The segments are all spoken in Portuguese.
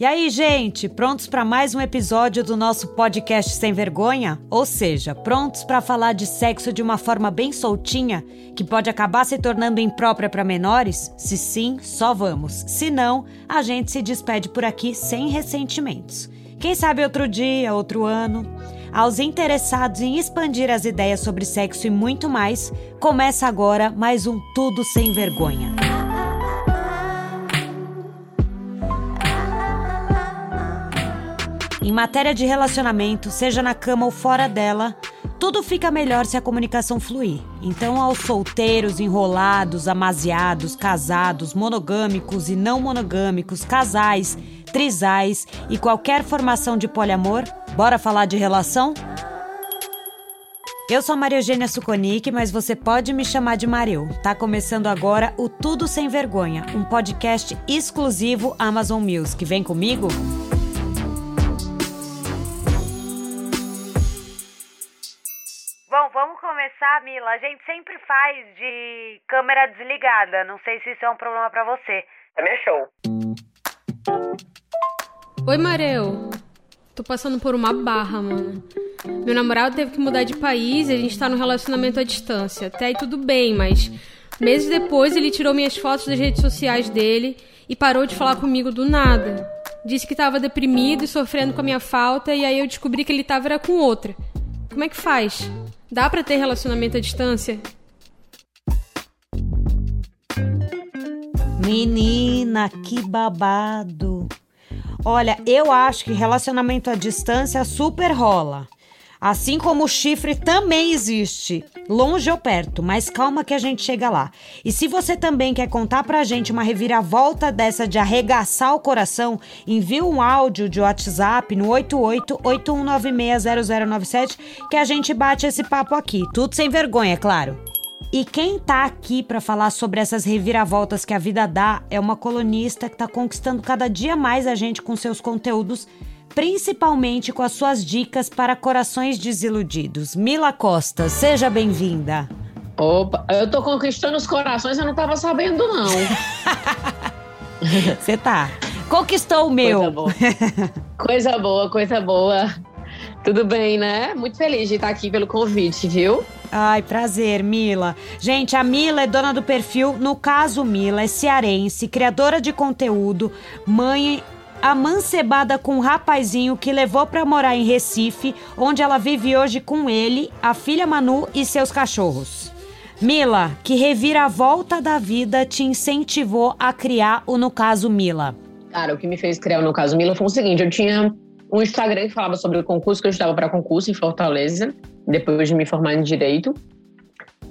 E aí, gente, prontos para mais um episódio do nosso podcast Sem Vergonha? Ou seja, prontos para falar de sexo de uma forma bem soltinha, que pode acabar se tornando imprópria para menores? Se sim, só vamos. Se não, a gente se despede por aqui sem ressentimentos. Quem sabe outro dia, outro ano? Aos interessados em expandir as ideias sobre sexo e muito mais, começa agora mais um Tudo Sem Vergonha. Em matéria de relacionamento, seja na cama ou fora dela, tudo fica melhor se a comunicação fluir. Então, aos solteiros, enrolados, amaziados, casados, monogâmicos e não monogâmicos, casais, trisais e qualquer formação de poliamor, bora falar de relação? Eu sou a Maria Eugênia Suconic, mas você pode me chamar de Maril. Tá começando agora o Tudo Sem Vergonha, um podcast exclusivo Amazon Music. Vem comigo? Bom, vamos começar, Mila. A gente sempre faz de câmera desligada. Não sei se isso é um problema para você. Também é show. Oi, Mareu. Tô passando por uma barra, mano. Meu namorado teve que mudar de país e a gente tá no relacionamento à distância. Até aí tudo bem, mas meses depois ele tirou minhas fotos das redes sociais dele e parou de falar comigo do nada. Disse que tava deprimido e sofrendo com a minha falta e aí eu descobri que ele tava era com outra. Como é que faz? Dá para ter relacionamento à distância? Menina, que babado. Olha, eu acho que relacionamento à distância super rola. Assim como o chifre também existe, longe ou perto, mas calma que a gente chega lá. E se você também quer contar pra gente uma reviravolta dessa de arregaçar o coração, envie um áudio de WhatsApp no 8881960097 que a gente bate esse papo aqui. Tudo sem vergonha, é claro. E quem tá aqui para falar sobre essas reviravoltas que a vida dá é uma colunista que tá conquistando cada dia mais a gente com seus conteúdos principalmente com as suas dicas para corações desiludidos. Mila Costa, seja bem-vinda. Opa, eu tô conquistando os corações, eu não tava sabendo, não. Você tá. Conquistou o meu. Coisa boa. coisa boa, coisa boa. Tudo bem, né? Muito feliz de estar aqui pelo convite, viu? Ai, prazer, Mila. Gente, a Mila é dona do perfil No Caso Mila, é cearense, criadora de conteúdo, mãe amancebada com um rapazinho que levou para morar em Recife, onde ela vive hoje com ele, a filha Manu e seus cachorros. Mila, que reviravolta da vida te incentivou a criar o No Caso Mila? Cara, o que me fez criar o No Caso Mila foi o seguinte: eu tinha um Instagram que falava sobre o concurso, que eu estava para concurso em Fortaleza, depois de me formar em Direito.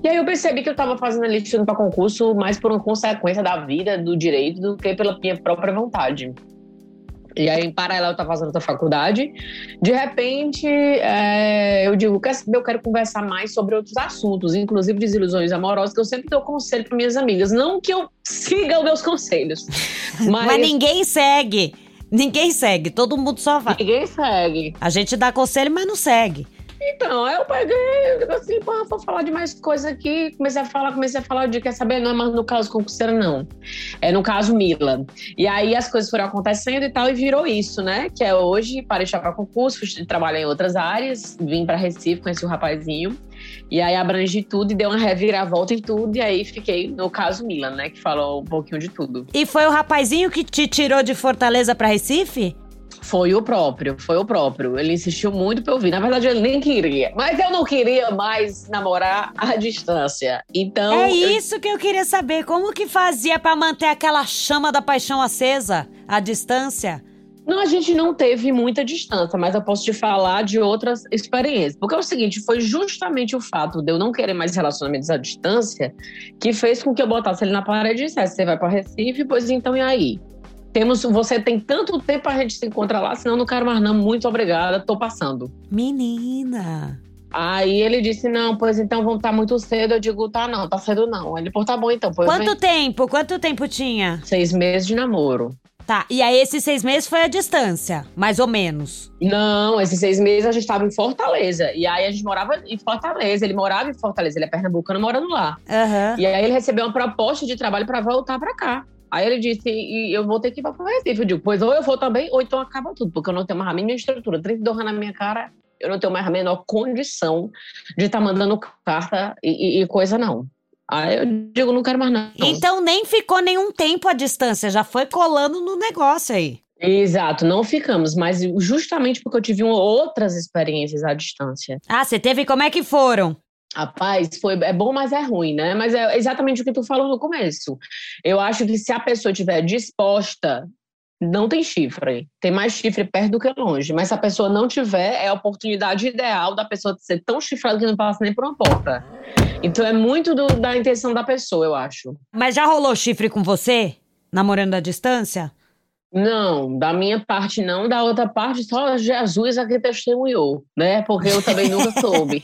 E aí eu percebi que eu estava fazendo ali estudando para concurso mais por uma consequência da vida, do direito, do que pela minha própria vontade. E aí, em paralelo, eu estava fazendo outra faculdade. De repente, é, eu digo, quer saber, eu quero conversar mais sobre outros assuntos, inclusive desilusões amorosas, que eu sempre dou conselho para minhas amigas. Não que eu siga os meus conselhos. Mas, mas ninguém segue. Ninguém segue, todo mundo só vai. Ninguém segue. A gente dá conselho, mas não segue. Então, aí eu peguei, assim, pô, vou falar de mais coisa aqui. Comecei a falar, comecei a falar de, quer saber, não é mais no caso concurseira, não. É no caso Mila. E aí as coisas foram acontecendo e tal, e virou isso, né? Que é hoje, parei de para concurso, trabalhar em outras áreas, vim para Recife, conheci o rapazinho. E aí abrangi tudo e deu uma reviravolta em tudo. E aí fiquei no caso Milan, né? Que falou um pouquinho de tudo. E foi o rapazinho que te tirou de Fortaleza para Recife? Foi o próprio, foi o próprio. Ele insistiu muito pra eu vir. Na verdade, ele nem queria. Mas eu não queria mais namorar à distância. Então. É isso eu... que eu queria saber. Como que fazia para manter aquela chama da paixão acesa à distância? Não, a gente não teve muita distância, mas eu posso te falar de outras experiências. Porque é o seguinte, foi justamente o fato de eu não querer mais relacionamentos à distância que fez com que eu botasse ele na parede e dissesse: você vai para Recife, pois então e aí? Temos, você tem tanto tempo a gente se encontrar lá, senão não quero mais não, muito obrigada, tô passando. Menina! Aí ele disse, não, pois então vão estar muito cedo. Eu digo, tá não, tá cedo não. Ele, pô, tá bom então. Pois Quanto tempo? Quanto tempo tinha? Seis meses de namoro. Tá, e aí esses seis meses foi a distância, mais ou menos? Não, esses seis meses a gente estava em Fortaleza. E aí a gente morava em Fortaleza. Ele morava em Fortaleza, ele é pernambucano morando lá. Uhum. E aí ele recebeu uma proposta de trabalho para voltar para cá. Aí ele disse, e eu vou ter que ir para o Recife. Eu digo, pois ou eu vou também, ou então acaba tudo, porque eu não tenho mais a mínima estrutura. 32 anos na minha cara, eu não tenho mais a menor condição de estar tá mandando carta e, e, coisa, não. Aí eu digo, não quero mais não. Então nem ficou nenhum tempo à distância, já foi colando no negócio aí. Exato, não ficamos, mas justamente porque eu tive outras experiências à distância. Ah, você teve como é que foram? Rapaz, foi, é bom, mas é ruim, né? Mas é exatamente o que tu falou no começo. Eu acho que se a pessoa estiver disposta, não tem chifre. Tem mais chifre perto do que longe. Mas se a pessoa não tiver, é a oportunidade ideal da pessoa ser tão chifrada que não passa nem por uma porta. Então é muito do, da intenção da pessoa, eu acho. Mas já rolou chifre com você? Namorando à distância? Não, da minha parte não, da outra parte só Jesus aqui testemunhou, né? Porque eu também nunca soube,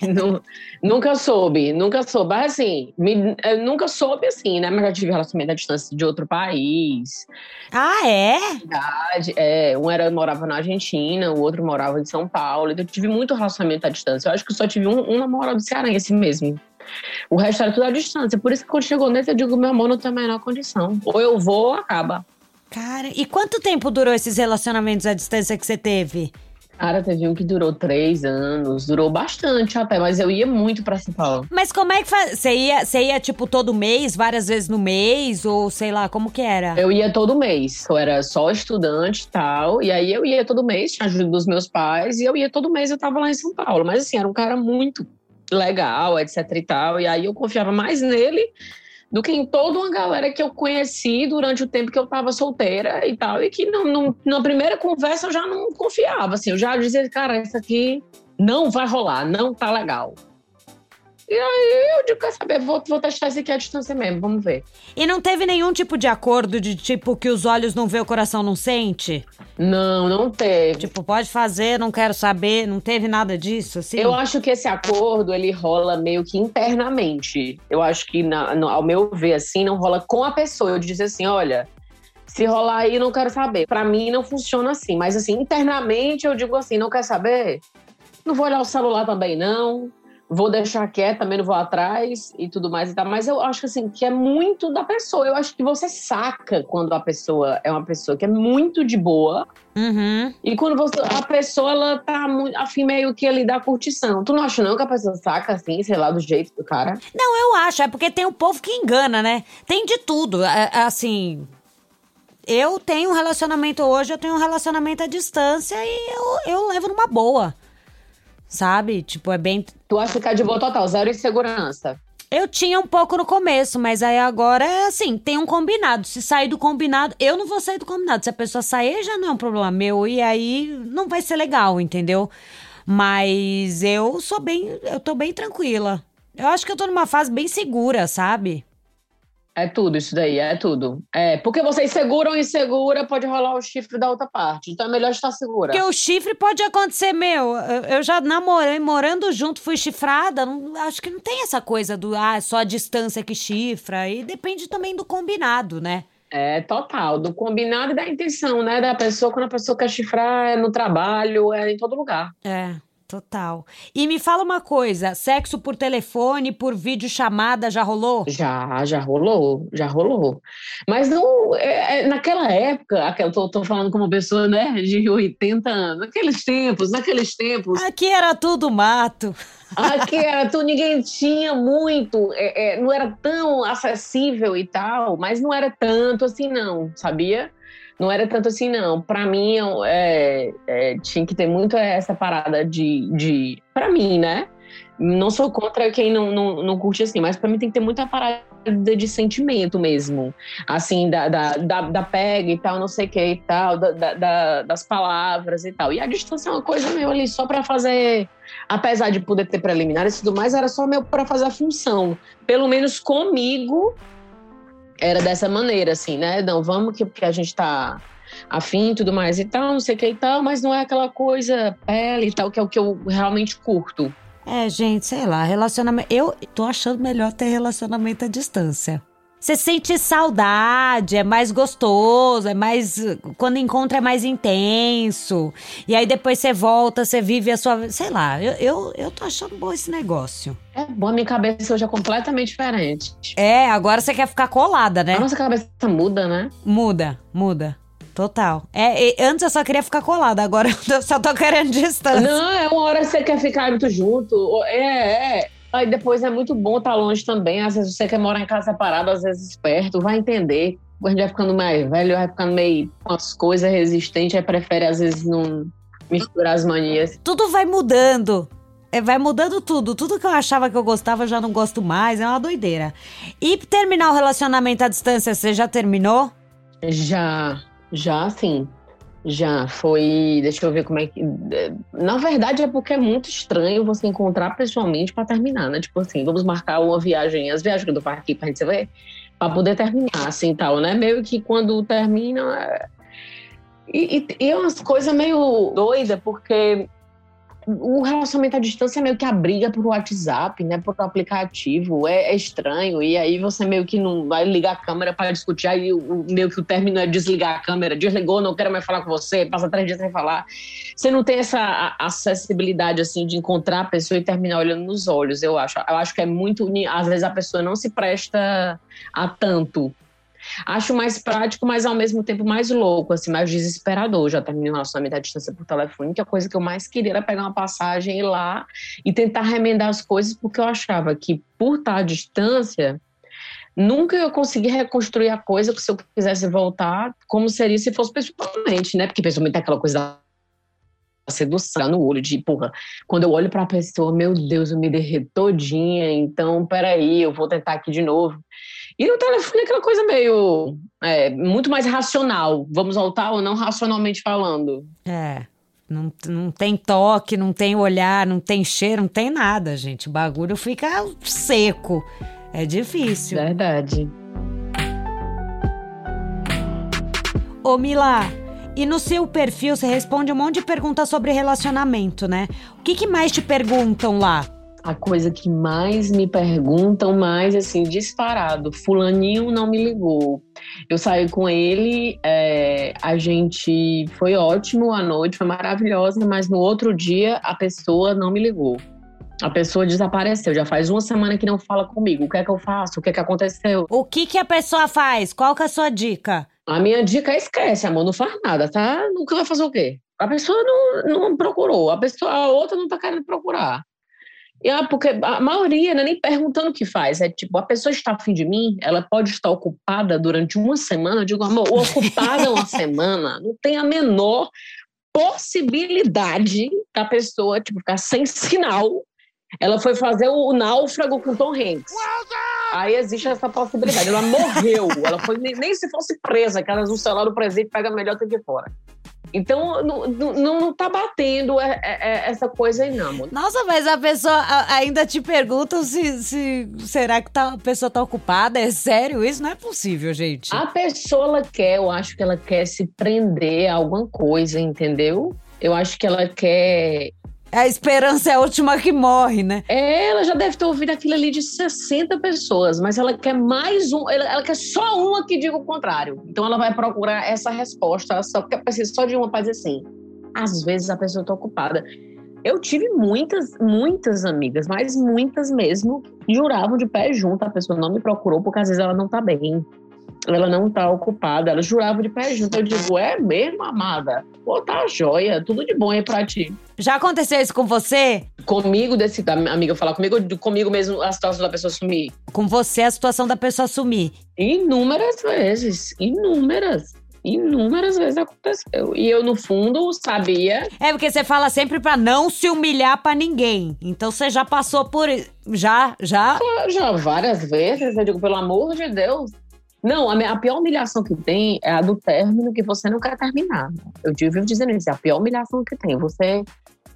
nunca soube, nunca soube. Mas assim, me, nunca soube assim, né? Mas já tive relacionamento à distância de outro país. Ah, é? Verdade, é. Um era, morava na Argentina, o outro morava em São Paulo. Então eu tive muito relacionamento à distância. Eu acho que só tive um, um namorado cearense mesmo. O resto era tudo à distância. Por isso que quando chegou nesse, eu digo, meu amor, não tem a menor condição. Ou eu vou ou acaba. Cara, e quanto tempo durou esses relacionamentos à distância que você teve? Cara, teve um que durou três anos, durou bastante até, mas eu ia muito pra São Paulo. Mas como é que faz? Você ia, você ia, tipo, todo mês, várias vezes no mês, ou sei lá, como que era? Eu ia todo mês. Eu era só estudante e tal, e aí eu ia todo mês, tinha ajuda dos meus pais, e eu ia todo mês, eu tava lá em São Paulo. Mas assim, era um cara muito legal, etc e tal, e aí eu confiava mais nele do que em toda uma galera que eu conheci durante o tempo que eu estava solteira e tal, e que não, não, na primeira conversa eu já não confiava, assim, eu já dizia, cara, isso aqui não vai rolar, não tá legal. E aí eu digo, quer saber, vou, vou testar isso aqui à distância mesmo, vamos ver. E não teve nenhum tipo de acordo de tipo que os olhos não vê, o coração não sente? Não, não teve. Tipo, pode fazer, não quero saber, não teve nada disso, assim? Eu acho que esse acordo, ele rola meio que internamente. Eu acho que, na, no, ao meu ver, assim, não rola com a pessoa. Eu disse assim, olha, se rolar aí, não quero saber. Para mim, não funciona assim. Mas, assim, internamente, eu digo assim, não quer saber? Não vou olhar o celular também, não vou deixar quieto, também não vou atrás e tudo mais e tal. Mas eu acho assim que é muito da pessoa. Eu acho que você saca quando a pessoa é uma pessoa que é muito de boa. Uhum. E quando você, a pessoa ela tá muito afim meio que ali da curtição. Tu não acha não que a pessoa saca assim, sei lá, do jeito do cara? Não, eu acho. É porque tem o um povo que engana, né? Tem de tudo. É, é, assim. Eu tenho um relacionamento hoje, eu tenho um relacionamento à distância e eu, eu levo numa boa sabe? Tipo, é bem. Tu acha que é de boa total, zero insegurança? Eu tinha um pouco no começo, mas aí agora é assim, tem um combinado. Se sair do combinado, eu não vou sair do combinado. Se a pessoa sair, já não é um problema meu. E aí não vai ser legal, entendeu? Mas eu sou bem. Eu tô bem tranquila. Eu acho que eu tô numa fase bem segura, sabe? É tudo isso daí, é tudo. É, porque vocês seguram ou insegura, pode rolar o chifre da outra parte. Então é melhor estar segura. Porque o chifre pode acontecer, meu. Eu já namorei, morando junto, fui chifrada. Não, acho que não tem essa coisa do, ah, só a distância que chifra. E depende também do combinado, né? É, total. Do combinado e da intenção, né? Da pessoa, quando a pessoa quer chifrar, é no trabalho, é em todo lugar. É. Total. E me fala uma coisa: sexo por telefone, por videochamada, já rolou? Já, já rolou, já rolou. Mas não. É, é, naquela época, aquela, tô, tô falando como pessoa, né, de 80 anos, naqueles tempos, naqueles tempos. Aqui era tudo mato. Aqui era tudo, ninguém tinha muito, é, é, não era tão acessível e tal, mas não era tanto assim, não, sabia? Não era tanto assim, não. Para mim, é, é, tinha que ter muito essa parada de. de para mim, né? Não sou contra quem não, não, não curte assim, mas para mim tem que ter muita parada de sentimento mesmo. Assim, da, da, da, da pega e tal, não sei o que e tal, da, da, das palavras e tal. E a distância é uma coisa meio ali só para fazer. Apesar de poder ter preliminares e tudo mais, era só meu para fazer a função. Pelo menos comigo, era dessa maneira, assim, né? Não, vamos que, que a gente tá afim e tudo mais e tal, não sei o que e tal, mas não é aquela coisa pele e tal, que é o que eu realmente curto. É, gente, sei lá, relacionamento. Eu tô achando melhor ter relacionamento à distância. Você sente saudade, é mais gostoso, é mais. Quando encontra é mais intenso. E aí depois você volta, você vive a sua. Sei lá, eu, eu, eu tô achando bom esse negócio. É bom, a minha cabeça hoje é completamente diferente. É, agora você quer ficar colada, né? A nossa cabeça muda, né? Muda, muda. Total. É, antes eu só queria ficar colada, agora eu só tô querendo distância. Não, é uma hora que você quer ficar muito junto. É, é. Aí depois é muito bom estar longe também. Às vezes você quer morar em casa separado, às vezes perto, vai entender. A gente vai ficando mais velho, vai ficando meio com as coisas resistentes, aí prefere às vezes não misturar as manias. Tudo vai mudando. É, vai mudando tudo. Tudo que eu achava que eu gostava, eu já não gosto mais. É uma doideira. E terminar o relacionamento à distância, você já terminou? Já. Já, sim. Já foi. Deixa eu ver como é que. Na verdade, é porque é muito estranho você encontrar pessoalmente para terminar, né? Tipo assim, vamos marcar uma viagem, as viagens do parque pra gente ver, para poder terminar, assim tal, né? Meio que quando termina. É... E, e, e é umas coisas meio doida, porque o relacionamento à distância é meio que a briga por WhatsApp, né? Por aplicativo. É, é, estranho. E aí você meio que não vai ligar a câmera para discutir. Aí o, meio que o término é desligar a câmera. Desligou, não quero mais falar com você. Passa três dias sem falar. Você não tem essa acessibilidade, assim, de encontrar a pessoa e terminar olhando nos olhos, eu acho. Eu acho que é muito. Às vezes a pessoa não se presta a tanto Acho mais prático, mas ao mesmo tempo mais louco, assim, mais desesperador. Já terminei um relacionamento à distância por telefone, que a coisa que eu mais queria era pegar uma passagem, ir lá e tentar remendar as coisas, porque eu achava que por estar à distância, nunca eu consegui reconstruir a coisa que se eu quisesse voltar, como seria se fosse pessoalmente, né? Porque pessoalmente é aquela coisa da sedução no olho, de, porra, quando eu olho para a pessoa, meu Deus, eu me derreto todinha, então, peraí, eu vou tentar aqui de novo. E no telefone é aquela coisa meio. É, muito mais racional. Vamos voltar ou não racionalmente falando. É. Não, não tem toque, não tem olhar, não tem cheiro, não tem nada, gente. O bagulho fica seco. É difícil. Verdade. Ô, Mila, e no seu perfil você responde um monte de perguntas sobre relacionamento, né? O que, que mais te perguntam lá? A coisa que mais me perguntam, mais assim, disparado. Fulaninho não me ligou. Eu saí com ele, é, a gente foi ótimo a noite, foi maravilhosa, mas no outro dia a pessoa não me ligou. A pessoa desapareceu, já faz uma semana que não fala comigo. O que é que eu faço? O que é que aconteceu? O que que a pessoa faz? Qual que é a sua dica? A minha dica é esquece, amor, não faz nada, tá? Nunca vai fazer o quê? A pessoa não, não procurou, a pessoa, a outra não tá querendo procurar. E, ah, porque a maioria não é nem perguntando o que faz. É tipo, a pessoa está afim de mim, ela pode estar ocupada durante uma semana. Eu digo, amor, ocupada uma semana não tem a menor possibilidade da pessoa tipo, ficar sem sinal. Ela foi fazer o náufrago com Tom Hanks. Aí existe essa possibilidade. Ela morreu. Ela foi nem, nem se fosse presa, que elas no celular do presente pega melhor do que fora. Então, não, não, não tá batendo é, é, é, essa coisa aí, não. Nossa, mas a pessoa ainda te pergunta se, se será que tá, a pessoa tá ocupada? É sério? Isso não é possível, gente. A pessoa, ela quer, eu acho que ela quer se prender a alguma coisa, entendeu? Eu acho que ela quer a esperança é a última que morre, né? Ela já deve ter ouvido aquilo ali de 60 pessoas, mas ela quer mais um, ela, ela quer só uma que diga o contrário. Então ela vai procurar essa resposta, só porque precisa só de uma para dizer assim. Às vezes a pessoa está ocupada. Eu tive muitas, muitas amigas, mas muitas mesmo, juravam de pé junto, a pessoa não me procurou porque às vezes ela não tá bem ela não tá ocupada, ela jurava de pé junto. Eu digo, é mesmo, amada? Pô, tá joia, tudo de bom aí pra ti. Já aconteceu isso com você? Comigo, desse, da amiga falar comigo, comigo mesmo a situação da pessoa sumir. Com você, a situação da pessoa sumir? Inúmeras vezes, inúmeras. Inúmeras vezes aconteceu. E eu, no fundo, sabia. É porque você fala sempre para não se humilhar para ninguém. Então você já passou por. Já, já? Já várias vezes. Eu digo, pelo amor de Deus, não, a, a, pior humilhação que tem é a do término que você não quer terminar. Eu vivo dizendo isso, é a pior humilhação que tem. Você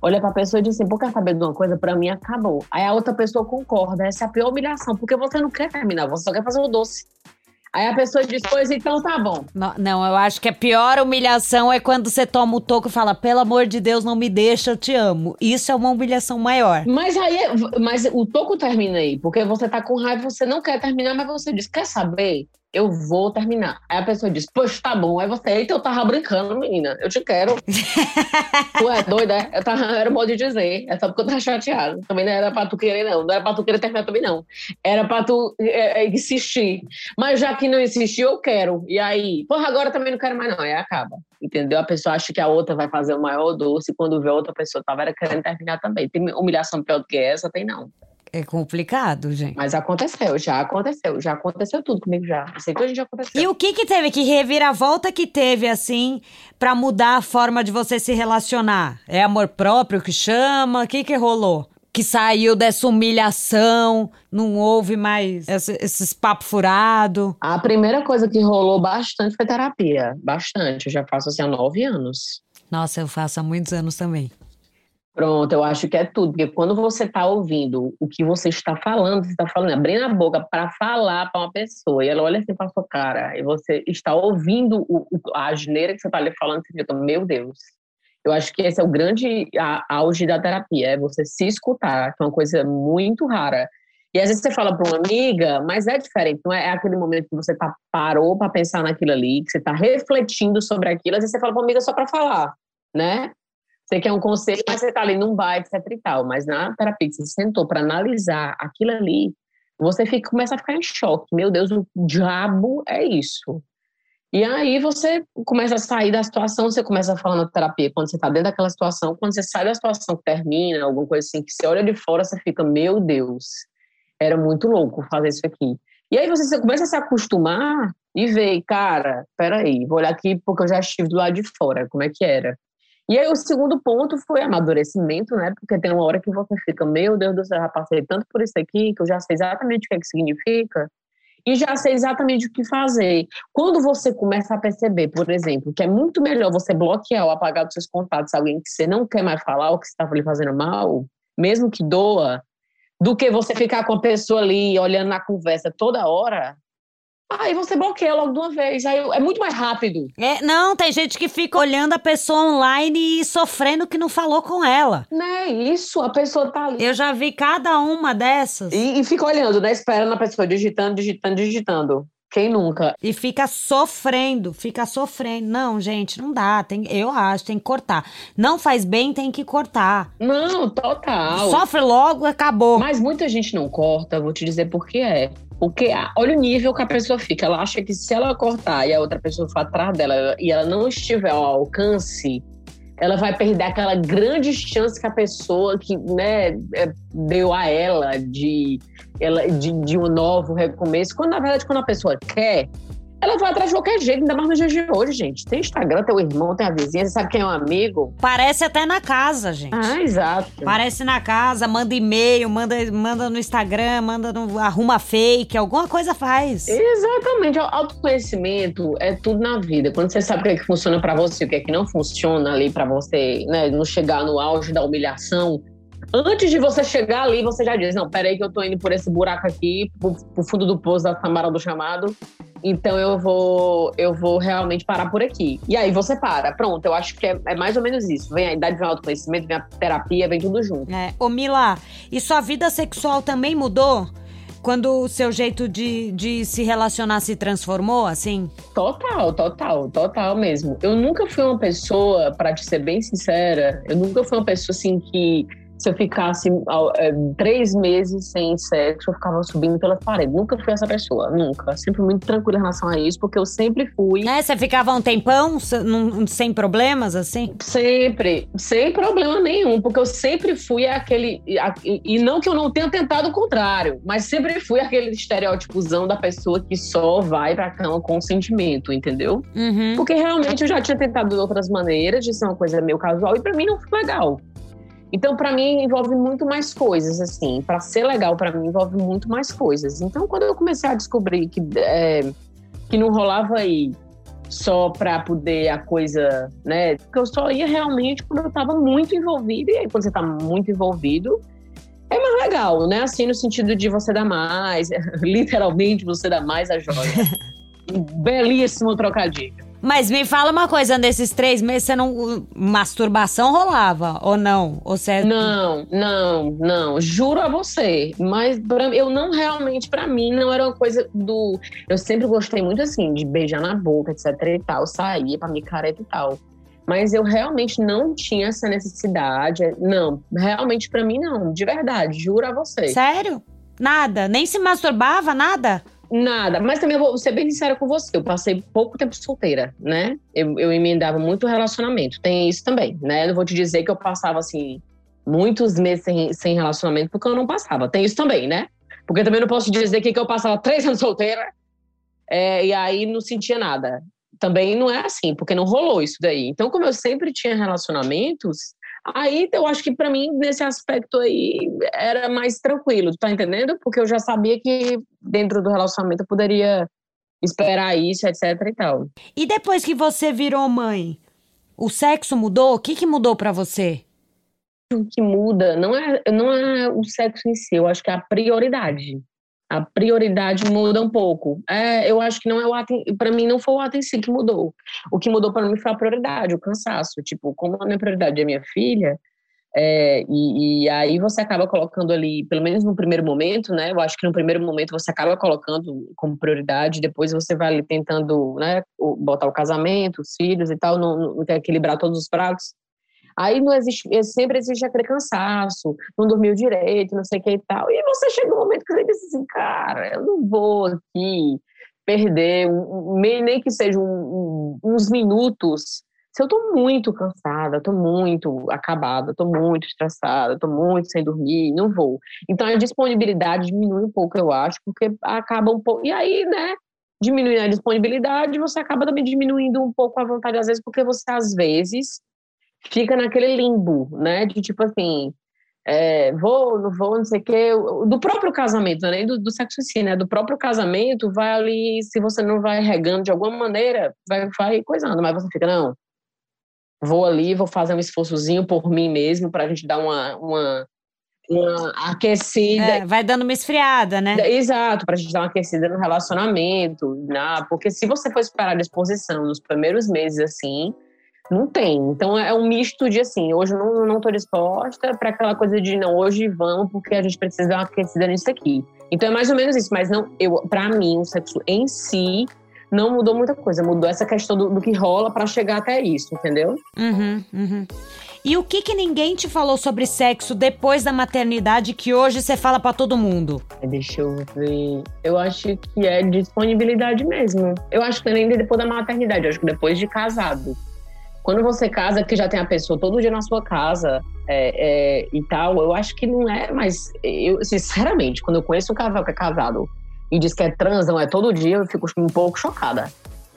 olha pra pessoa e diz assim, pô, quer saber de uma coisa? Pra mim acabou. Aí a outra pessoa concorda, essa é a pior humilhação, porque você não quer terminar, você só quer fazer o doce. Aí a pessoa diz, pois então tá bom. Não, não, eu acho que a pior humilhação é quando você toma o toco e fala, pelo amor de Deus, não me deixa, eu te amo. Isso é uma humilhação maior. Mas aí, mas o toco termina aí, porque você tá com raiva, você não quer terminar, mas você diz, quer saber? Eu vou terminar. Aí a pessoa diz, poxa, tá bom. Aí você, eita, eu tava brincando, menina. Eu te quero. tu é doida, é? Eu tava, era modo de dizer. É só porque eu tava chateada. Também não era pra tu querer, não. Não era pra tu querer terminar também, não. Era pra tu é, é, insistir. Mas já que não insistiu, eu quero. E aí, porra, agora também não quero mais, não. Aí acaba. Entendeu? A pessoa acha que a outra vai fazer o maior doce. Quando vê a outra pessoa, tava era querendo terminar também. Tem humilhação pior do que essa? Tem não. É complicado, gente. Mas aconteceu, já aconteceu. Já aconteceu tudo comigo já. Sei que a gente já aconteceu. E o que que teve? Que reviravolta que teve, assim, para mudar a forma de você se relacionar? É amor próprio que chama? O que que rolou? Que saiu dessa humilhação, não houve mais esse, esses papo furado? A primeira coisa que rolou bastante foi terapia. Bastante. Eu já faço assim há nove anos. Nossa, eu faço há muitos anos também. Pronto, eu acho que é tudo, porque quando você está ouvindo o que você está falando, você está falando, abrindo a boca para falar para uma pessoa, e ela olha assim para sua cara, e você está ouvindo o, o, a asneira que você está ali falando, você fica, meu Deus. Eu acho que esse é o grande auge da terapia, é você se escutar, que é uma coisa muito rara. E às vezes você fala para uma amiga, mas é diferente, não é, é aquele momento que você tá, parou para pensar naquilo ali, que você está refletindo sobre aquilo, às vezes você fala para uma amiga só para falar, né? Você quer um conselho, mas você está ali num bar, etc e tal. Mas na terapia, você sentou para analisar aquilo ali, você fica, começa a ficar em choque. Meu Deus, o diabo é isso. E aí você começa a sair da situação, você começa a falar na terapia, quando você está dentro daquela situação, quando você sai da situação que termina, alguma coisa assim, que você olha de fora, você fica, meu Deus, era muito louco fazer isso aqui. E aí você começa a se acostumar e vê, cara, peraí, vou olhar aqui porque eu já estive do lado de fora, como é que era? E aí o segundo ponto foi amadurecimento, né? Porque tem uma hora que você fica, meu Deus do céu, já passei tanto por isso aqui, que eu já sei exatamente o que, é que significa, e já sei exatamente o que fazer. Quando você começa a perceber, por exemplo, que é muito melhor você bloquear ou apagar dos seus contatos alguém que você não quer mais falar ou que está lhe fazendo mal, mesmo que doa, do que você ficar com a pessoa ali olhando na conversa toda hora, Aí você bloqueia logo de uma vez. Aí é muito mais rápido. É, não, tem gente que fica olhando a pessoa online e sofrendo que não falou com ela. Não é isso, a pessoa tá ali. Eu já vi cada uma dessas. E, e fica olhando, né? Esperando a pessoa digitando, digitando, digitando. Quem nunca? E fica sofrendo, fica sofrendo. Não, gente, não dá. Tem, eu acho, tem que cortar. Não faz bem, tem que cortar. Não, total. Sofre logo, acabou. Mas muita gente não corta, vou te dizer por que é. Porque olha o nível que a pessoa fica. Ela acha que se ela cortar e a outra pessoa for atrás dela e ela não estiver ao alcance, ela vai perder aquela grande chance que a pessoa que né, é, deu a ela de, ela de, de um novo recomeço. Quando, na verdade, quando a pessoa quer, ela vai atrás de qualquer jeito, ainda mais nos dias de hoje, gente. Tem Instagram, tem o irmão, tem a vizinha, você sabe quem é um amigo. Parece até na casa, gente. Ah, exato. Parece na casa, manda e-mail, manda, manda no Instagram, manda no arruma fake, alguma coisa faz. Exatamente. Autoconhecimento é tudo na vida. Quando você sabe o que, é que funciona para você, o que é que não funciona ali para você, né, não chegar no auge da humilhação, Antes de você chegar ali, você já diz: Não, peraí, que eu tô indo por esse buraco aqui, pro, pro fundo do poço da Samara do chamado. Então eu vou, eu vou realmente parar por aqui. E aí você para. Pronto, eu acho que é, é mais ou menos isso. Vem a idade, vem o autoconhecimento, vem a terapia, vem tudo junto. É. Ô, Mila, e sua vida sexual também mudou? Quando o seu jeito de, de se relacionar se transformou, assim? Total, total, total mesmo. Eu nunca fui uma pessoa, para te ser bem sincera, eu nunca fui uma pessoa assim que se eu ficasse é, três meses sem sexo, eu ficava subindo pelas paredes. Nunca fui essa pessoa, nunca. Sempre muito tranquila em relação a isso, porque eu sempre fui. É, você ficava um tempão sem problemas, assim? Sempre, sem problema nenhum, porque eu sempre fui aquele. E não que eu não tenha tentado o contrário, mas sempre fui aquele estereótipozão da pessoa que só vai pra cama com sentimento, entendeu? Uhum. Porque realmente eu já tinha tentado de outras maneiras de ser uma coisa meio casual e pra mim não foi legal. Então, para mim, envolve muito mais coisas, assim. Para ser legal, para mim, envolve muito mais coisas. Então, quando eu comecei a descobrir que, é, que não rolava aí só para poder a coisa, né? Porque eu só ia realmente quando eu estava muito envolvido. E aí, quando você está muito envolvido, é mais legal, né? Assim, no sentido de você dar mais, literalmente você dá mais a joia. belíssimo trocadilho. Mas me fala uma coisa, nesses três meses você não. Masturbação rolava, ou não? Ou você... Não, não, não. Juro a você. Mas pra, eu não realmente, para mim, não era uma coisa do. Eu sempre gostei muito assim, de beijar na boca, etc e tal. Saía pra micareta e tal. Mas eu realmente não tinha essa necessidade. Não, realmente para mim não. De verdade, juro a você. Sério? Nada? Nem se masturbava, nada? Nada, mas também vou ser bem sincera com você. Eu passei pouco tempo solteira, né? Eu, eu emendava muito relacionamento. Tem isso também, né? Eu não vou te dizer que eu passava assim muitos meses sem, sem relacionamento, porque eu não passava. Tem isso também, né? Porque também não posso dizer que, que eu passava três anos solteira é, e aí não sentia nada. Também não é assim, porque não rolou isso daí. Então, como eu sempre tinha relacionamentos, Aí eu acho que para mim, nesse aspecto aí, era mais tranquilo, tá entendendo? Porque eu já sabia que dentro do relacionamento eu poderia esperar isso, etc e tal. E depois que você virou mãe, o sexo mudou? O que, que mudou para você? O que muda não é, não é o sexo em si, eu acho que é a prioridade a prioridade muda um pouco. É, eu acho que não é o ato, para mim não foi o ato em si que mudou. O que mudou para mim foi a prioridade, o cansaço. Tipo, como a minha prioridade é minha filha, é, e, e, aí você acaba colocando ali, pelo menos no primeiro momento, né? Eu acho que no primeiro momento você acaba colocando como prioridade, depois você vai ali tentando, né, botar o casamento, os filhos e tal, não, não equilibrar todos os pratos. Aí não existe, sempre existe aquele cansaço, não dormiu direito, não sei o que e tal. E você chega um momento que você diz assim, cara, eu não vou aqui perder, um, nem que seja um, uns minutos, se eu tô muito cansada, tô muito acabada, tô muito estressada, tô muito sem dormir, não vou. Então a disponibilidade diminui um pouco, eu acho, porque acaba um pouco. E aí, né, diminuindo a disponibilidade, você acaba também diminuindo um pouco a vontade, às vezes, porque você, às vezes, fica naquele limbo, né? De tipo assim, é, vou, não vou, não sei o quê. Do próprio casamento, né? Do, do sexo em si, né? Do próprio casamento, vai ali, se você não vai regando de alguma maneira, vai, vai coisando, mas você fica, não, vou ali, vou fazer um esforçozinho por mim mesmo, para a gente dar uma, uma, uma aquecida. É, vai dando uma esfriada, né? Exato, para a gente dar uma aquecida no relacionamento, né? porque se você for esperar a disposição nos primeiros meses assim, não tem. Então é um misto de assim, hoje eu não, não tô disposta para aquela coisa de não, hoje vamos porque a gente precisa dar uma aquecida nisso aqui. Então é mais ou menos isso, mas não, eu, para mim, o sexo em si não mudou muita coisa, mudou essa questão do, do que rola para chegar até isso, entendeu? Uhum, uhum. E o que que ninguém te falou sobre sexo depois da maternidade que hoje você fala para todo mundo? Deixa eu ver. Eu acho que é disponibilidade mesmo. Eu acho que nem depois da maternidade, eu acho que depois de casado. Quando você casa, que já tem a pessoa todo dia na sua casa é, é, e tal, eu acho que não é mais. Eu, sinceramente, quando eu conheço um casal que é casado e diz que é trans, não é todo dia, eu fico um pouco chocada.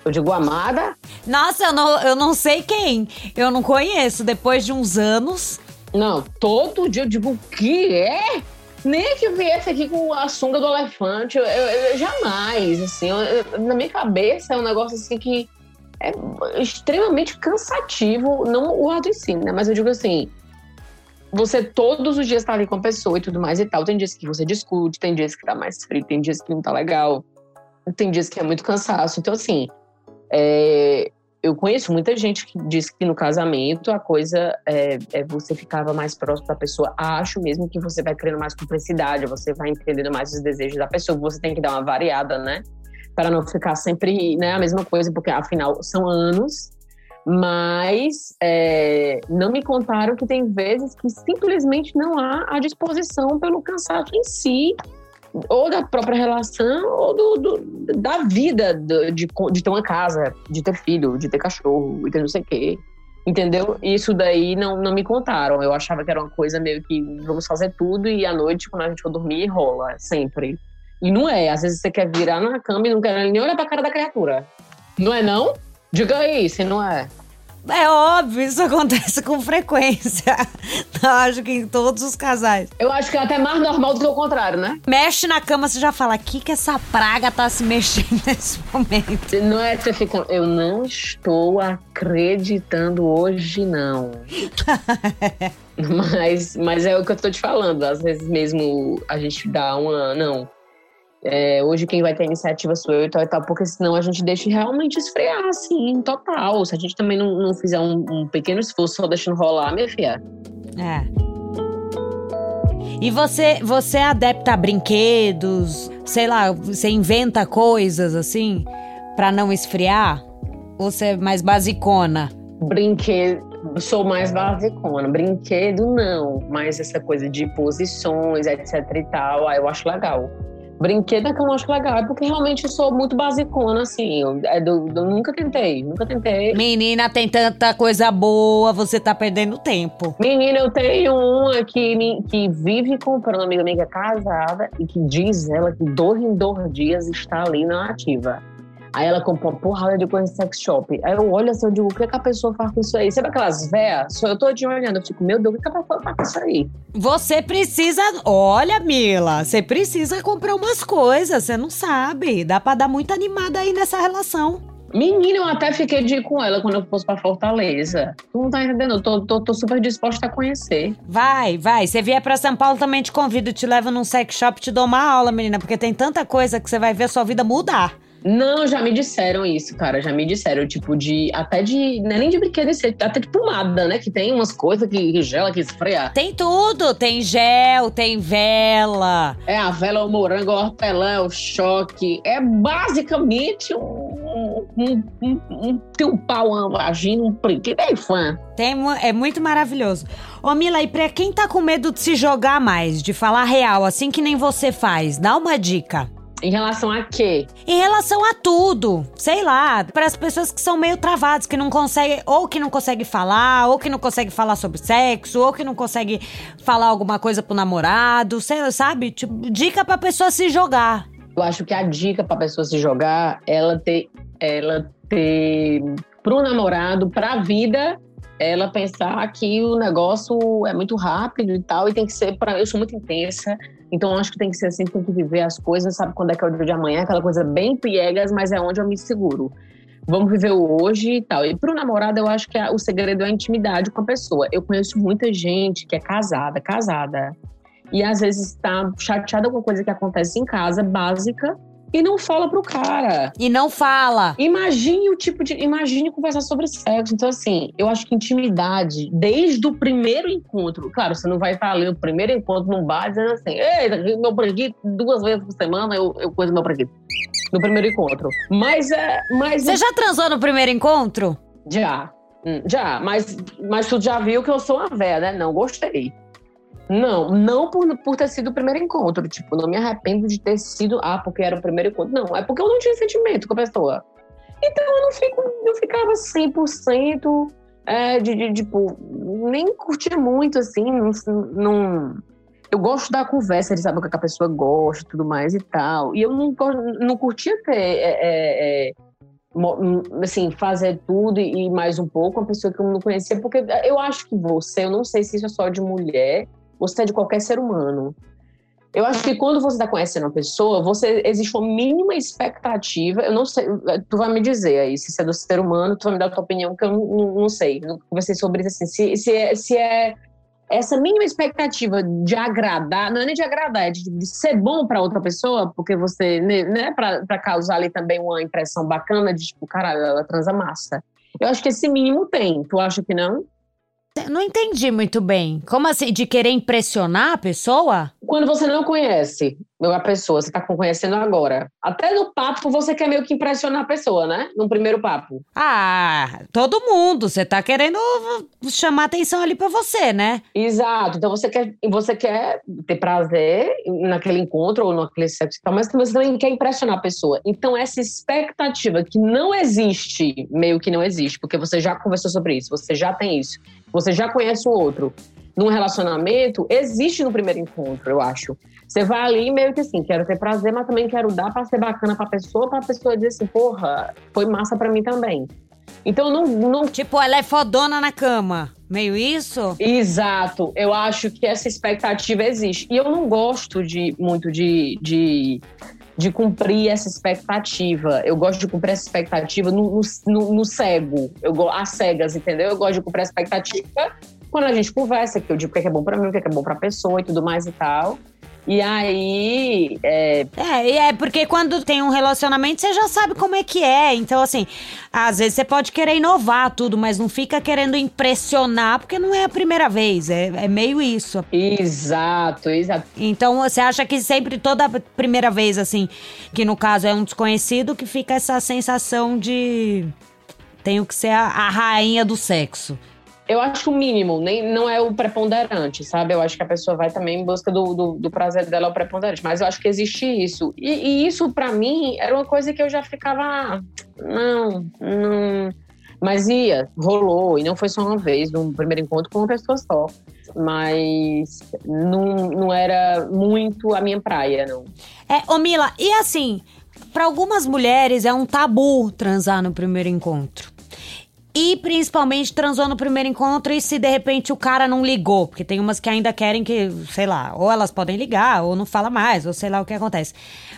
Eu digo, amada. Nossa, eu não, eu não sei quem. Eu não conheço. Depois de uns anos. Não, todo dia eu digo, o que é? Nem que viesse aqui com a sunga do elefante, eu, eu, eu jamais, assim, na minha cabeça é um negócio assim que é extremamente cansativo, não o ato em si, né? Mas eu digo assim, você todos os dias tá ali com a pessoa e tudo mais e tal. Tem dias que você discute, tem dias que tá mais frio, tem dias que não tá legal, tem dias que é muito cansaço. Então, assim, é, eu conheço muita gente que diz que no casamento a coisa é, é, você ficava mais próximo da pessoa. Acho mesmo que você vai criando mais cumplicidade, você vai entendendo mais os desejos da pessoa, você tem que dar uma variada, né? Para não ficar sempre né, a mesma coisa, porque afinal são anos. Mas é, não me contaram que tem vezes que simplesmente não há a disposição pelo cansaço em si, ou da própria relação, ou do, do da vida de, de, de, ter uma casa, de ter filho, de ter cachorro, e ter não sei o quê. Entendeu? Isso daí não, não me contaram. Eu achava que era uma coisa meio que vamos fazer tudo e à noite, quando a gente for dormir, rola, sempre. E não é. Às vezes você quer virar na cama e não quer nem olhar pra cara da criatura. Não é não? Diga aí, se não é. É óbvio, isso acontece com frequência. Eu acho que em todos os casais. Eu acho que é até mais normal do que o contrário, né? Mexe na cama, você já fala, que que essa praga tá se mexendo nesse momento? Não é que você fica, eu não estou acreditando hoje, não. mas, mas é o que eu tô te falando. Às vezes mesmo a gente dá uma, não, É, hoje quem vai ter a iniciativa sou eu e tal e tal, porque senão a gente deixa realmente esfriar, assim, total. Se a gente também não, não fizer um, um pequeno esforço só deixando rolar, minha filha. É. E você, você é adepta a brinquedos, sei lá, você inventa coisas assim para não esfriar? Ou você é mais basicona? Brinquedo, sou mais basicona. Brinquedo não, mas essa coisa de posições, etc e tal, aí eu acho legal. Brinquedo é que eu não acho legal, é porque realmente eu sou muito basicona, assim. Eu, é eu nunca tentei, nunca tentei. Menina, tem tanta coisa boa, você tá perdendo tempo. Menina, eu tenho uma que, que vive comprando, amiga minha que é casada, e que diz ela que dois em dois dias está ali na ativa. Aí ela comprou uma porrada de coisa em sex shop. Aí eu olho assim, eu digo, o que, é que a pessoa faz com isso aí? Sabe aquelas véias? Eu todinha olhando, eu fico, meu Deus, o que, é que a pessoa faz com isso aí? Você precisa. Olha, Mila, você precisa comprar umas coisas, você não sabe. Dá pra dar muito animada aí nessa relação. Menina, eu até fiquei de ir com ela quando eu fosse pra Fortaleza. Tu não tá entendendo? Eu tô, tô, tô, super disposta a conhecer. Vai, vai. Se vier pra São Paulo, também te convido. Te levo num sex shop, te dou uma aula, menina. Porque tem tanta coisa que você vai ver a sua vida mudar. Não, já me disseram isso, cara. Já me disseram, tipo, de. Até de. Não é nem de brinquedo, até de pomada, né? Que tem umas coisas que gela, que esfria. Tem tudo. Tem gel, tem vela. É, a vela, o morango, o hortelã, o choque. É basicamente um. Um, um, um, um pau, uma vagina, um brinquedo. É fã. Tem, é muito maravilhoso. Ô, Mila, e pra quem tá com medo de se jogar mais, de falar real, assim que nem você faz, dá uma dica. Em relação a quê? Em relação a tudo. Sei lá, para as pessoas que são meio travadas, que não conseguem, ou que não conseguem falar, ou que não conseguem falar sobre sexo, ou que não conseguem falar alguma coisa pro namorado, sei, sabe? Tipo, dica pra pessoa se jogar. Eu acho que a dica pra pessoa se jogar, ela ter, ela ter pro namorado, pra vida, ela pensar que o negócio é muito rápido e tal, e tem que ser para eu sou muito intensa, então acho que tem que ser assim, tem que viver as coisas, sabe quando é que é o dia de amanhã, aquela coisa bem piegas, mas é onde eu me seguro. Vamos viver o hoje e tal. E para o namorado, eu acho que o segredo é a intimidade com a pessoa. Eu conheço muita gente que é casada, casada, e às vezes está chateada com a coisa que acontece em casa, básica, e não fala pro cara. E não fala. Imagine o tipo de. Imagine conversar sobre sexo. Então, assim, eu acho que intimidade, desde o primeiro encontro. Claro, você não vai estar ali no primeiro encontro num bar dizendo assim: ei, meu preguiço, duas vezes por semana eu, eu coiso meu preguiço. No primeiro encontro. Mas é. Mas você já transou no primeiro encontro? Já. Hum, já, mas, mas tu já viu que eu sou uma véia, né? Não gostei. Não, não por, por ter sido o primeiro encontro. Tipo, não me arrependo de ter sido, ah, porque era o primeiro encontro. Não, é porque eu não tinha sentimento com a pessoa. Então eu não fico, eu ficava 100% é, de, de, tipo, nem curtia muito, assim, não, não, eu gosto da conversa, de saber o que a pessoa gosta tudo mais e tal. E eu não, não curtia ter, é, é, é assim, fazer tudo e mais um pouco, uma pessoa que eu não conhecia, porque eu acho que você, eu não sei se isso é só de mulher, você é de qualquer ser humano. Eu acho que quando você está conhecendo uma pessoa, você existe uma mínima expectativa. Eu não sei, tu vai me dizer aí se é do ser humano, tu vai me dar a tua opinião, que eu não, não, sei. Não sobre isso assim. Se, se, é, se é essa mínima expectativa de agradar, não é nem de agradar, é de, de ser bom para outra pessoa, porque você, né, né para causar ali também uma impressão bacana de tipo, caralho, ela transa massa. Eu acho que esse mínimo tem. Tu acha que não? Não entendi muito bem. Como assim? De querer impressionar a pessoa? Quando você não conhece a pessoa, você está conhecendo agora. Até no papo você quer meio que impressionar a pessoa, né? No primeiro papo. Ah, todo mundo. Você está querendo chamar atenção ali para você, né? Exato. Então você quer, você quer ter prazer naquele encontro ou naquele sexo, mas você também quer impressionar a pessoa. Então essa expectativa que não existe, meio que não existe, porque você já conversou sobre isso, você já tem isso você já conhece o outro. Num relacionamento, existe no primeiro encontro, eu acho. Você vai ali meio que assim, quero ter prazer, mas também quero dar para ser bacana pra pessoa, pra pessoa dizer assim, porra, foi massa para mim também. Então não, não. Tipo, ela é fodona na cama. Meio isso? Exato. Eu acho que essa expectativa existe. E eu não gosto de muito de, de de cumprir essa expectativa. Eu gosto de cumprir essa expectativa no, no, no cego, eu às cegas, entendeu? Eu gosto de cumprir a expectativa quando a gente conversa, que eu digo o que é, bom para mim, o que é, bom para a pessoa e tudo mais e tal. E aí. É... é, é porque quando tem um relacionamento, você já sabe como é que é. Então, assim, às vezes você pode querer inovar tudo, mas não fica querendo impressionar, porque não é a primeira vez. É, é meio isso. Exato, exato. Então, você acha que sempre, toda primeira vez, assim, que no caso é um desconhecido, que fica essa sensação de. Tenho que ser a, a rainha do sexo eu acho o mínimo, nem, não é o preponderante, sabe? Eu acho que a pessoa vai também em busca do, do, do prazer dela o preponderante. Mas eu acho que existe isso. E, e isso, para mim, era uma coisa que eu já ficava. Ah, não, não. Mas ia, rolou. E não foi só uma vez, num primeiro encontro com uma pessoa só. Mas não, não era muito a minha praia, não. É, ô Mila, e assim, para algumas mulheres é um tabu transar no primeiro encontro. E principalmente transou no primeiro encontro e se de repente o cara não ligou. Porque tem umas que ainda querem que, sei lá, ou elas podem ligar, ou não fala mais, ou sei lá o que acontece.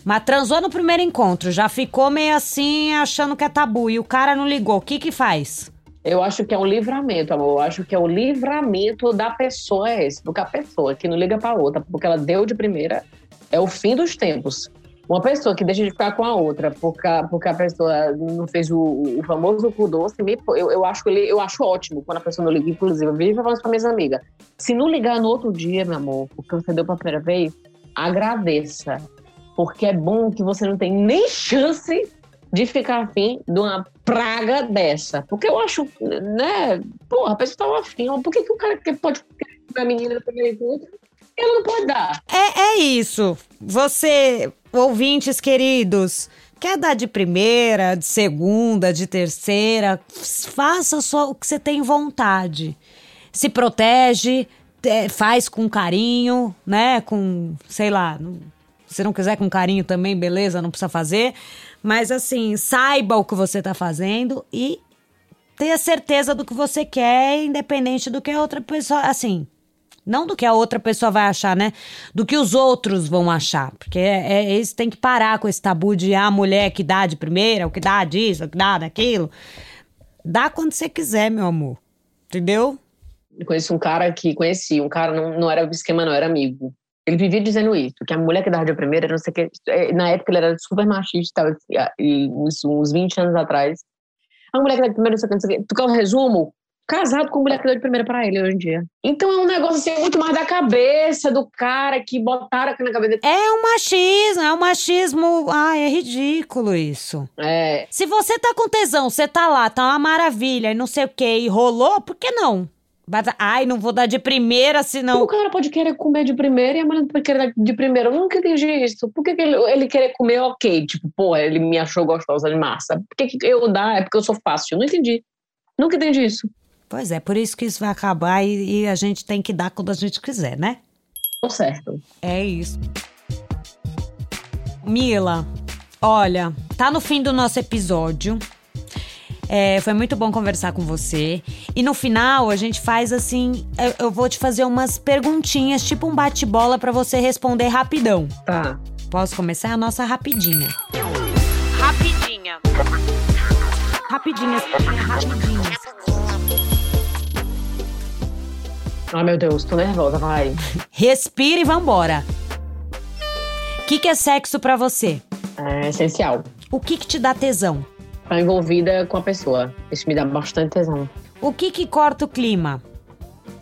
Mas transou no primeiro encontro, já ficou meio assim, achando que é tabu, e o cara não ligou. O que que faz? Eu acho que é um livramento, amor. Eu acho que é o livramento da pessoa é esse. Porque a pessoa que não liga pra outra, porque ela deu de primeira, é o fim dos tempos. Uma pessoa que deixa de ficar com a outra porque a, porque a pessoa não fez o, o famoso cu doce, eu, eu, acho ele, eu acho ótimo quando a pessoa não liga. Inclusive, eu vivo falando isso pra minhas amigas. Se não ligar no outro dia, meu amor, porque você deu pra primeira vez, agradeça. Porque é bom que você não tem nem chance de ficar afim de uma praga dessa. Porque eu acho, né? Porra, a pessoa tá afim. Por que, que o cara pode ficar a menina encontro? Ele não pode dar. É, é isso. Você ouvintes queridos, quer dar de primeira, de segunda, de terceira, faça só o que você tem vontade. Se protege, faz com carinho, né? Com, sei lá, se não quiser com carinho também, beleza, não precisa fazer. Mas assim, saiba o que você tá fazendo e tenha certeza do que você quer, independente do que a outra pessoa. Assim, não do que a outra pessoa vai achar, né? Do que os outros vão achar. Porque é, é, eles têm que parar com esse tabu de ah, a mulher que dá de primeira, o que dá disso, o que dá daquilo. Dá quando você quiser, meu amor. Entendeu? Eu um cara que conheci, um cara não, não era esquema, não, era amigo. Ele vivia dizendo isso, que a mulher que dava de primeira, não sei o que. É, na época ele era super machista, e uns, uns 20 anos atrás. A mulher que dava de primeira, não sei o que, não sei o que. Tu quer um resumo? Casado com mulher que deu de primeira para ele hoje em dia. Então é um negócio assim, muito mais da cabeça do cara que botaram aqui na cabeça dele. É um machismo, é um machismo. Ai, é ridículo isso. É. Se você tá com tesão, você tá lá, tá uma maravilha e não sei o que, e rolou, por que não? Ai, não vou dar de primeira, senão. O cara pode querer comer de primeira e a mulher não pode querer dar de primeira. Eu nunca entendi isso. Por que, que ele, ele querer comer, ok? Tipo, pô, ele me achou gostosa de massa. Por que, que eu dar? É porque eu sou fácil. Eu não entendi. Nunca entendi isso. Pois é, por isso que isso vai acabar e, e a gente tem que dar quando a gente quiser, né? Tô certo. É isso. Mila, olha, tá no fim do nosso episódio. É, foi muito bom conversar com você. E no final a gente faz assim: eu, eu vou te fazer umas perguntinhas, tipo um bate-bola para você responder rapidão. Tá. Posso começar a nossa rapidinha? Rapidinha. Rapidinha, rapidinha. Ai, meu Deus, tô nervosa, vai. Respira e vambora. O que, que é sexo para você? É essencial. O que, que te dá tesão? Estar envolvida com a pessoa. Isso me dá bastante tesão. O que, que corta o clima?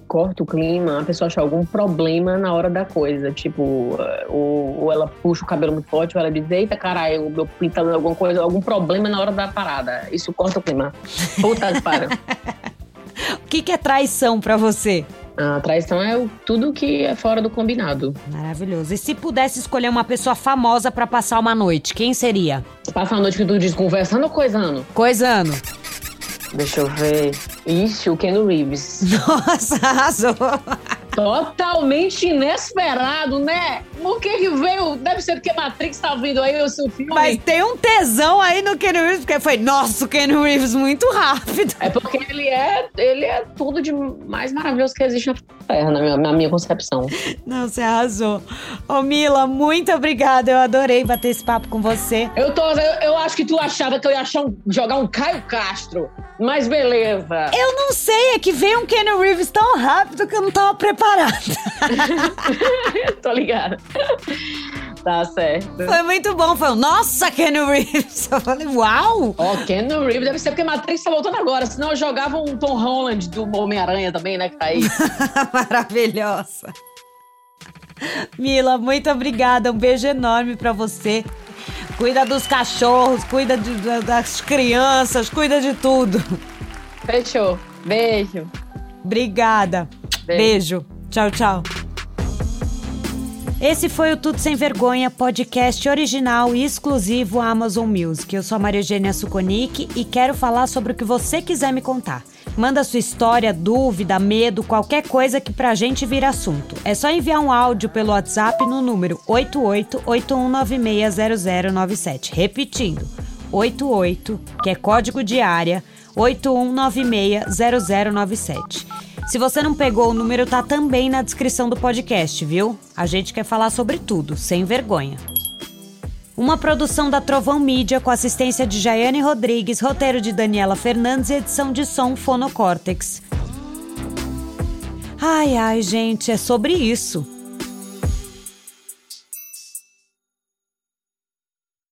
Corta o clima, a pessoa acha algum problema na hora da coisa. Tipo, ou, ou ela puxa o cabelo muito forte, ou ela diz, eita caralho, meu pinto tá dando alguma coisa, algum problema na hora da parada. Isso corta o clima. Puta para. o que, que é traição para você? A traição é tudo que é fora do combinado. Maravilhoso. E se pudesse escolher uma pessoa famosa para passar uma noite, quem seria? Passar a noite que tu diz conversando ou coisando? Coisando. Deixa eu ver. Ixi, o Ken Reeves. Nossa, arrasou. Totalmente inesperado, né? O que que veio? Deve ser porque Matrix tá vindo aí o seu filme. Mas tem um tesão aí no Ken Reeves, porque foi, nossa, o Ken Reeves muito rápido. É porque ele é, ele é tudo de mais maravilhoso que existe na Terra, na minha, na minha concepção. Não, você arrasou. Ô, Mila, muito obrigada. Eu adorei bater esse papo com você. Eu tô, eu, eu acho que tu achava que eu ia achar um, jogar um Caio Castro Mas beleza. Eu não sei, é que veio um Kenny Reeves tão rápido que eu não tava Tô ligada. Tá certo. Foi muito bom. Foi o nossa, Kenny Reeves. Eu falei, uau! Ó, oh, Kenny Reeves deve ser porque Matrix tá voltando agora. Senão eu jogava um Tom Holland do Homem-Aranha também, né? Que tá aí. Maravilhosa. Mila, muito obrigada. Um beijo enorme para você. Cuida dos cachorros, cuida de, das crianças, cuida de tudo. Fechou. Beijo. Obrigada. Beijo. Beijo. Tchau, tchau. Esse foi o Tudo Sem Vergonha, podcast original e exclusivo Amazon Music. Eu sou a Maria Eugênia Suconic e quero falar sobre o que você quiser me contar. Manda sua história, dúvida, medo, qualquer coisa que pra gente vira assunto. É só enviar um áudio pelo WhatsApp no número 8881960097. Repetindo, 88, que é código de área, 81960097. Se você não pegou, o número tá também na descrição do podcast, viu? A gente quer falar sobre tudo, sem vergonha. Uma produção da Trovão Mídia com assistência de Jaiane Rodrigues, roteiro de Daniela Fernandes e edição de som Fonocórtex. Ai, ai, gente, é sobre isso.